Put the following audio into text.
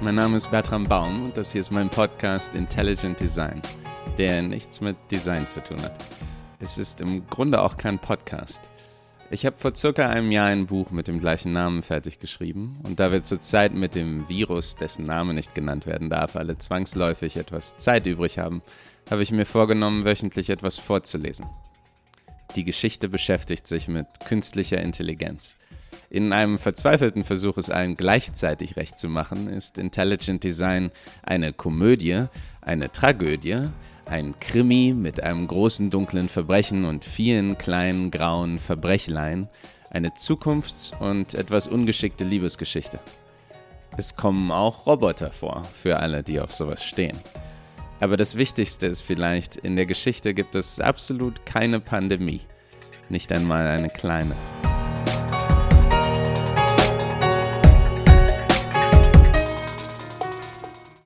mein Name ist Bertram Baum und das hier ist mein Podcast Intelligent Design, der nichts mit Design zu tun hat. Es ist im Grunde auch kein Podcast. Ich habe vor circa einem Jahr ein Buch mit dem gleichen Namen fertig geschrieben und da wir zurzeit mit dem Virus, dessen Name nicht genannt werden darf, alle zwangsläufig etwas Zeit übrig haben, habe ich mir vorgenommen, wöchentlich etwas vorzulesen. Die Geschichte beschäftigt sich mit künstlicher Intelligenz. In einem verzweifelten Versuch, es allen gleichzeitig recht zu machen, ist Intelligent Design eine Komödie, eine Tragödie, ein Krimi mit einem großen dunklen Verbrechen und vielen kleinen grauen Verbrechlein, eine Zukunfts- und etwas ungeschickte Liebesgeschichte. Es kommen auch Roboter vor, für alle, die auf sowas stehen. Aber das Wichtigste ist vielleicht, in der Geschichte gibt es absolut keine Pandemie, nicht einmal eine kleine.